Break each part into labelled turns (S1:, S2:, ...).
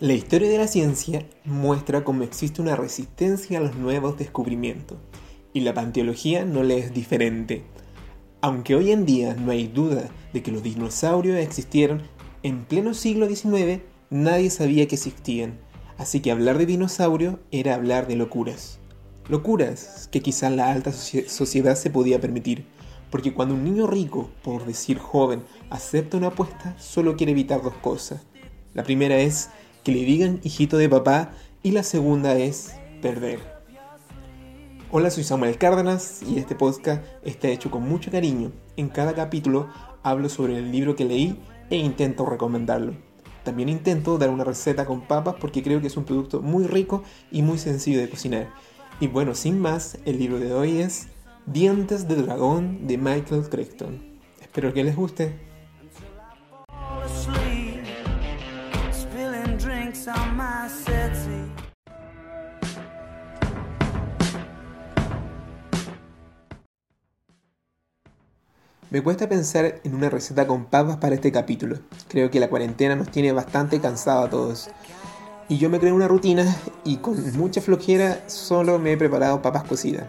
S1: La historia de la ciencia muestra cómo existe una resistencia a los nuevos descubrimientos, y la panteología no le es diferente. Aunque hoy en día no hay duda de que los dinosaurios existieron, en pleno siglo XIX nadie sabía que existían, así que hablar de dinosaurios era hablar de locuras. Locuras que quizás la alta sociedad se podía permitir, porque cuando un niño rico, por decir joven, acepta una apuesta, solo quiere evitar dos cosas. La primera es que le digan hijito de papá y la segunda es perder. Hola, soy Samuel Cárdenas y este podcast está hecho con mucho cariño. En cada capítulo hablo sobre el libro que leí e intento recomendarlo. También intento dar una receta con papas porque creo que es un producto muy rico y muy sencillo de cocinar. Y bueno, sin más, el libro de hoy es Dientes de Dragón de Michael Crichton. Espero que les guste. Me cuesta pensar en una receta con papas para este capítulo. Creo que la cuarentena nos tiene bastante cansado a todos. Y yo me creo una rutina y con mucha flojera solo me he preparado papas cocidas.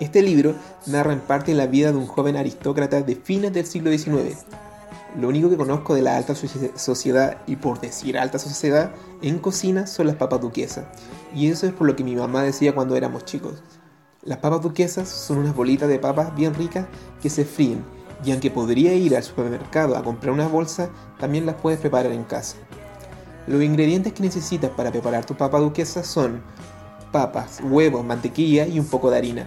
S1: Este libro narra en parte la vida de un joven aristócrata de fines del siglo XIX. Lo único que conozco de la alta sociedad, y por decir alta sociedad, en cocina son las papas duquesas. Y eso es por lo que mi mamá decía cuando éramos chicos. Las papas duquesas son unas bolitas de papas bien ricas que se fríen y aunque podría ir al supermercado a comprar una bolsa, también las puedes preparar en casa. Los ingredientes que necesitas para preparar tu papa duquesa son papas, huevos, mantequilla y un poco de harina.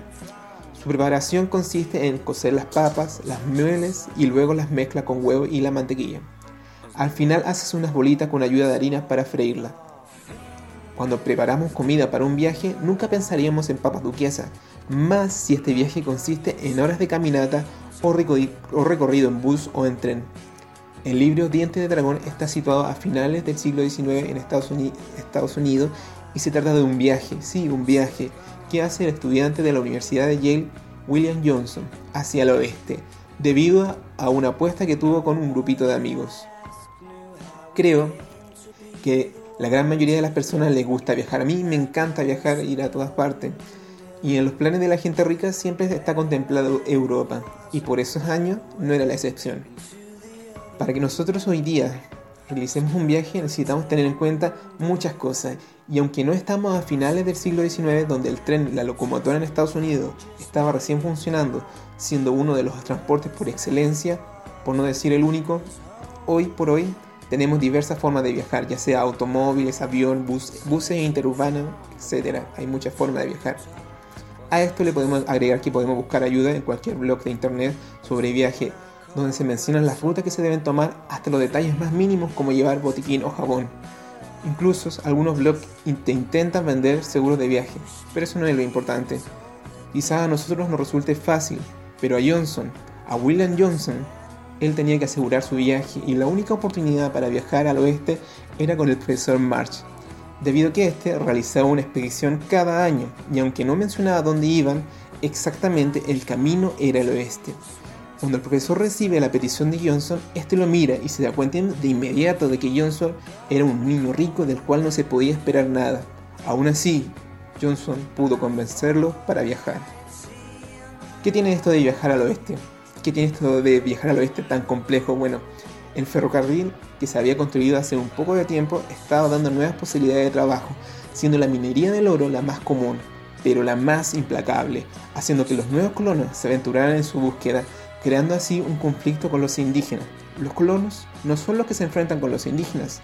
S1: Su preparación consiste en cocer las papas, las mueles y luego las mezcla con huevo y la mantequilla. Al final haces unas bolitas con ayuda de harina para freírla. Cuando preparamos comida para un viaje, nunca pensaríamos en papas duquesas, más si este viaje consiste en horas de caminata o, recorrido en bus o en tren. El libro Dientes de Dragón está situado a finales del siglo XIX en Estados, Unidos y se trata de un viaje, sí, un viaje, que hace el estudiante de la Universidad de Yale, William Johnson, hacia el oeste, debido a una apuesta que tuvo con un grupito de amigos. Creo que la gran mayoría de las personas les gusta viajar. A mí me encanta viajar, ir a todas partes. Y en los planes de la gente rica siempre está contemplado Europa. Y por esos años no era la excepción. Para que nosotros hoy día realicemos un viaje necesitamos tener en cuenta muchas cosas. Y aunque no estamos a finales del siglo XIX, donde el tren, la locomotora en Estados Unidos estaba recién funcionando, siendo uno de los transportes por excelencia, por no decir el único, hoy por hoy tenemos diversas formas de viajar, ya sea automóviles, avión, bus, buses interurbanos, etc. Hay muchas formas de viajar. A esto le podemos agregar que podemos buscar ayuda en cualquier blog de internet sobre viaje, donde se mencionan las rutas que se deben tomar hasta los detalles más mínimos como llevar botiquín o jabón. Incluso algunos blogs te intentan vender seguros de viaje, pero eso no es lo importante. Quizás a nosotros nos resulte fácil, pero a Johnson, a William Johnson, él tenía que asegurar su viaje y la única oportunidad para viajar al oeste era con el profesor March, debido a que éste realizaba una expedición cada año y aunque no mencionaba dónde iban, exactamente el camino era el oeste. Cuando el profesor recibe la petición de Johnson, este lo mira y se da cuenta de inmediato de que Johnson era un niño rico del cual no se podía esperar nada. Aún así, Johnson pudo convencerlo para viajar. ¿Qué tiene esto de viajar al oeste? ¿Qué tiene esto de viajar al oeste tan complejo? Bueno, el ferrocarril que se había construido hace un poco de tiempo estaba dando nuevas posibilidades de trabajo, siendo la minería del oro la más común, pero la más implacable, haciendo que los nuevos colonos se aventuraran en su búsqueda, creando así un conflicto con los indígenas. Los colonos no son los que se enfrentan con los indígenas,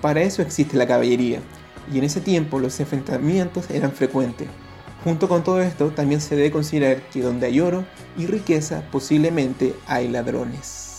S1: para eso existe la caballería, y en ese tiempo los enfrentamientos eran frecuentes. Junto con todo esto, también se debe considerar que donde hay oro y riqueza, posiblemente hay ladrones.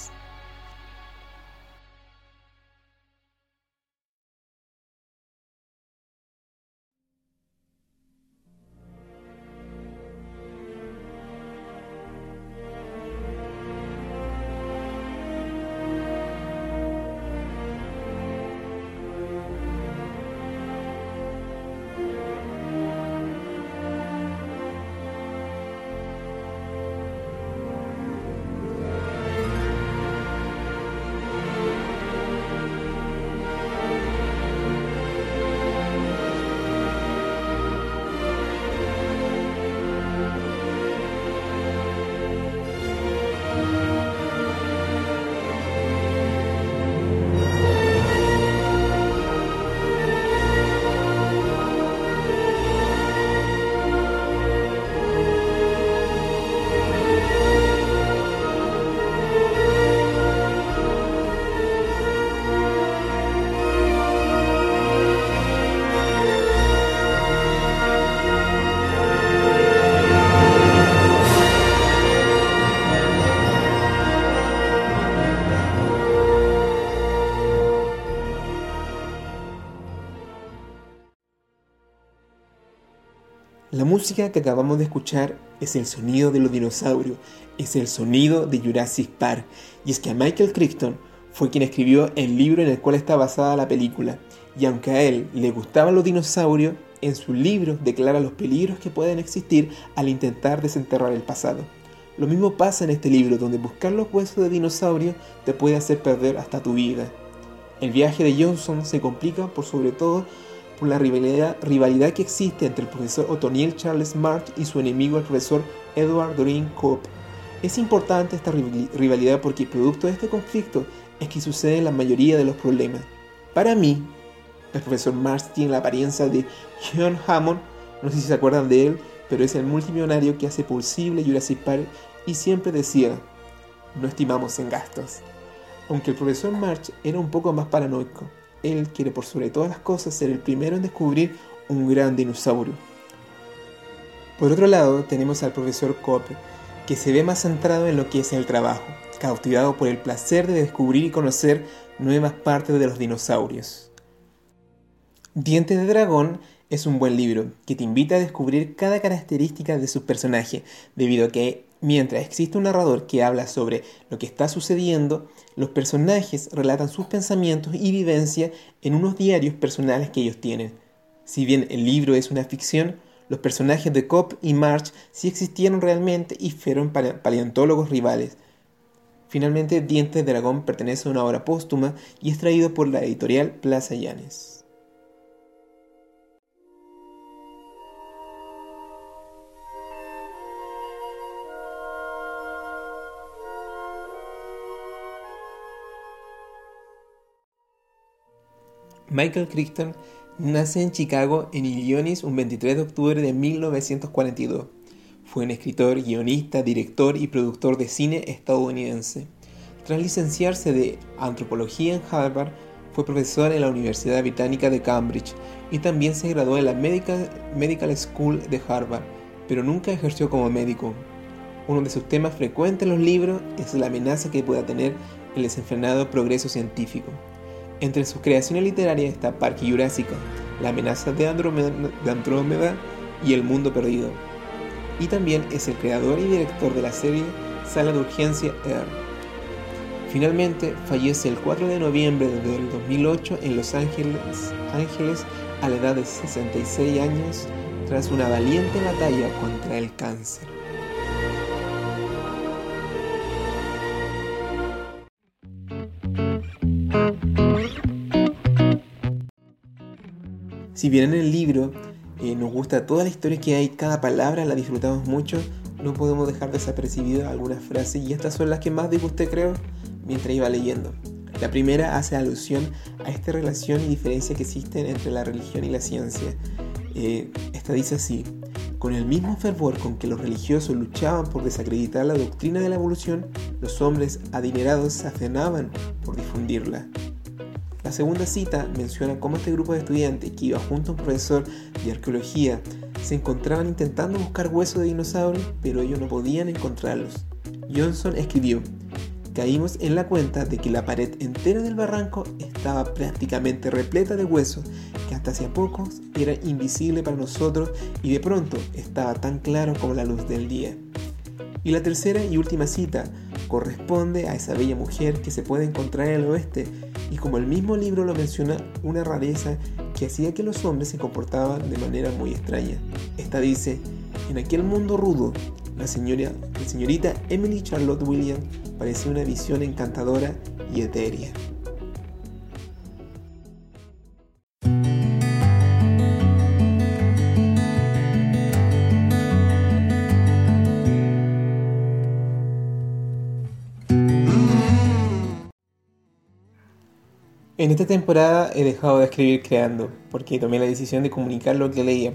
S1: Música que acabamos de escuchar es el sonido de los dinosaurios, es el sonido de Jurassic Park. Y es que a Michael Crichton fue quien escribió el libro en el cual está basada la película. Y aunque a él le gustaban los dinosaurios, en su libro declara los peligros que pueden existir al intentar desenterrar el pasado. Lo mismo pasa en este libro, donde buscar los huesos de dinosaurio te puede hacer perder hasta tu vida. El viaje de Johnson se complica por sobre todo por la rivalidad, que existe entre el profesor Otoniel Charles March y su enemigo el profesor Edward Doreen Cope. Es importante esta rivalidad porque producto de este conflicto es que sucede la mayoría de los problemas. Para mí, el profesor Marx tiene la apariencia de John Hammond, no sé si se acuerdan de él, pero es el multimillonario que hace posible Jurassic Park y siempre decía, no estimamos en gastos. Aunque el profesor March era un poco más paranoico, él quiere por sobre todas las cosas ser el primero en descubrir un gran dinosaurio. Por otro lado, tenemos al profesor Cope, que se ve más centrado en lo que es el trabajo, cautivado por el placer de descubrir y conocer nuevas partes de los dinosaurios. Dientes de Dragón es un buen libro que te invita a descubrir cada característica de su personaje, debido a que mientras existe un narrador que habla sobre lo que está sucediendo, los personajes relatan sus pensamientos y vivencia en unos diarios personales que ellos tienen. Si bien el libro es una ficción, los personajes de Cobb y March sí existieron realmente y fueron paleontólogos rivales. Finalmente, Dientes de Dragón pertenece a una obra póstuma y es traído por la editorial Plaza Llanes. Michael Crichton nace en Chicago, en Illinois, un 23 de octubre de 1942. Fue un escritor, guionista, director y productor de cine estadounidense. Tras licenciarse de antropología en Harvard, fue profesor en la Universidad Británica de Cambridge y también se graduó en la Medical, Medical School de Harvard, pero nunca ejerció como médico. Uno de sus temas frecuentes en los libros es la amenaza que pueda tener el desenfrenado progreso científico. Entre sus creaciones literarias está Parque Jurásico, La amenaza de Andrómeda, y El mundo perdido. Y también es el creador y director de la serie Sala de Urgencia Air. Finalmente fallece el 4 de noviembre del 2008 en Los Ángeles, Ángeles a la edad de 66 años tras una valiente batalla contra el cáncer. Si bien en el libro eh, nos gusta toda la historia que hay, cada palabra la disfrutamos mucho, no podemos dejar desapercibidas algunas frases y estas son las que más disgusté creo mientras iba leyendo. La primera hace alusión a esta relación y diferencia que existen entre la religión y la ciencia. Eh, esta dice así, con el mismo fervor con que los religiosos luchaban por desacreditar la doctrina de la evolución, los hombres adinerados se afenaban por difundirla. La segunda cita menciona cómo este grupo de estudiantes que iba junto a un profesor de arqueología se encontraban intentando buscar huesos de dinosaurios, pero ellos no podían encontrarlos. Johnson escribió, caímos en la cuenta de que la pared entera del barranco estaba prácticamente repleta de huesos que hasta hace poco era invisible para nosotros y de pronto estaba tan claro como la luz del día. Y la tercera y última cita corresponde a esa bella mujer que se puede encontrar en el oeste y como el mismo libro lo menciona, una rareza que hacía que los hombres se comportaban de manera muy extraña. Esta dice, en aquel mundo rudo, la, señora, la señorita Emily Charlotte Williams parecía una visión encantadora y etérea. En esta temporada he dejado de escribir creando, porque tomé la decisión de comunicar lo que leía,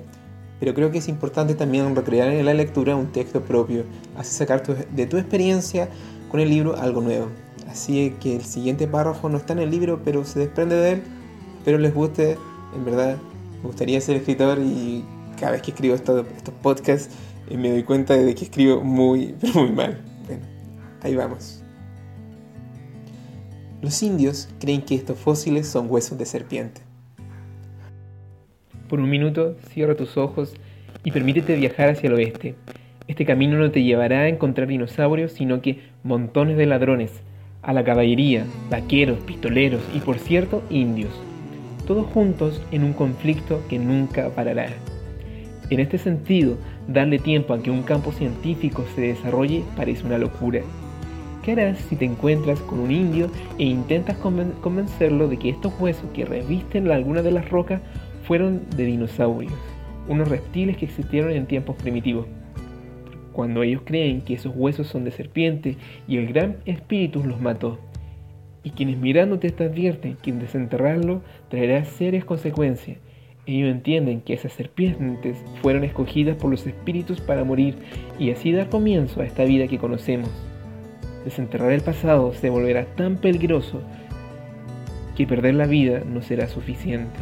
S1: pero creo que es importante también recrear en la lectura un texto propio, así sacar de tu experiencia con el libro algo nuevo. Así que el siguiente párrafo no está en el libro, pero se desprende de él, pero les guste, en verdad, me gustaría ser escritor y cada vez que escribo estos, estos podcasts eh, me doy cuenta de que escribo muy, muy mal. Bueno, ahí vamos. Los indios creen que estos fósiles son huesos de serpiente. Por un minuto cierra tus ojos y permítete viajar hacia el oeste. Este camino no te llevará a encontrar dinosaurios, sino que montones de ladrones, a la caballería, vaqueros, pistoleros y por cierto indios, todos juntos en un conflicto que nunca parará. En este sentido, darle tiempo a que un campo científico se desarrolle parece una locura. ¿Qué harás si te encuentras con un indio e intentas convencerlo de que estos huesos que revisten alguna de las rocas fueron de dinosaurios, unos reptiles que existieron en tiempos primitivos? Cuando ellos creen que esos huesos son de serpiente y el gran espíritu los mató. Y quienes mirándote te advierten que desenterrarlo traerá serias consecuencias. Ellos entienden que esas serpientes fueron escogidas por los espíritus para morir y así dar comienzo a esta vida que conocemos. Desenterrar el pasado se volverá tan peligroso que perder la vida no será suficiente.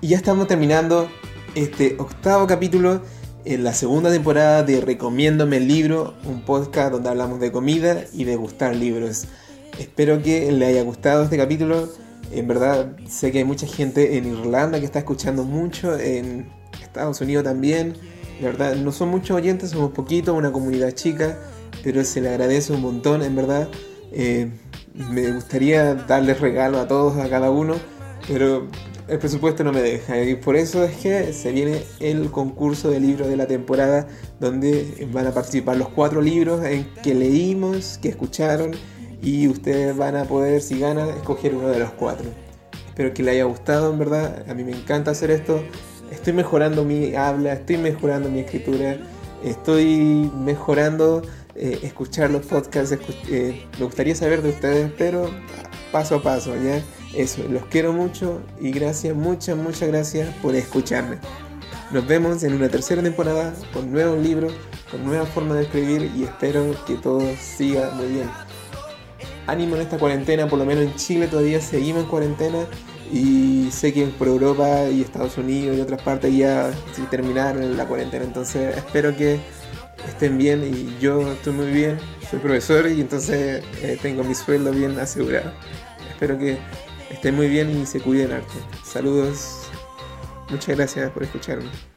S1: Y ya estamos terminando este octavo capítulo en la segunda temporada de Recomiéndome el libro, un podcast donde hablamos de comida y de gustar libros. Espero que le haya gustado este capítulo. En verdad sé que hay mucha gente en Irlanda que está escuchando mucho, en Estados Unidos también. La verdad no son muchos oyentes, somos poquitos, una comunidad chica, pero se le agradece un montón, en verdad. Eh, me gustaría darles regalo a todos, a cada uno, pero el presupuesto no me deja. Y por eso es que se viene el concurso de libros de la temporada, donde van a participar los cuatro libros en que leímos, que escucharon, y ustedes van a poder, si ganan, escoger uno de los cuatro. Espero que les haya gustado, en verdad. A mí me encanta hacer esto. Estoy mejorando mi habla, estoy mejorando mi escritura, estoy mejorando eh, escuchar los podcasts. Eh, me gustaría saber de ustedes, pero paso a paso, ¿ya? Eso, los quiero mucho y gracias, muchas, muchas gracias por escucharme. Nos vemos en una tercera temporada con nuevos libros, con nueva forma de escribir y espero que todo siga muy bien. Ánimo en esta cuarentena, por lo menos en Chile todavía seguimos en cuarentena y sé que por Europa y Estados Unidos y otras partes ya terminaron la cuarentena, entonces espero que estén bien y yo estoy muy bien, soy profesor y entonces eh, tengo mi sueldo bien asegurado. Espero que estén muy bien y se cuiden harto. Saludos. Muchas gracias por escucharme.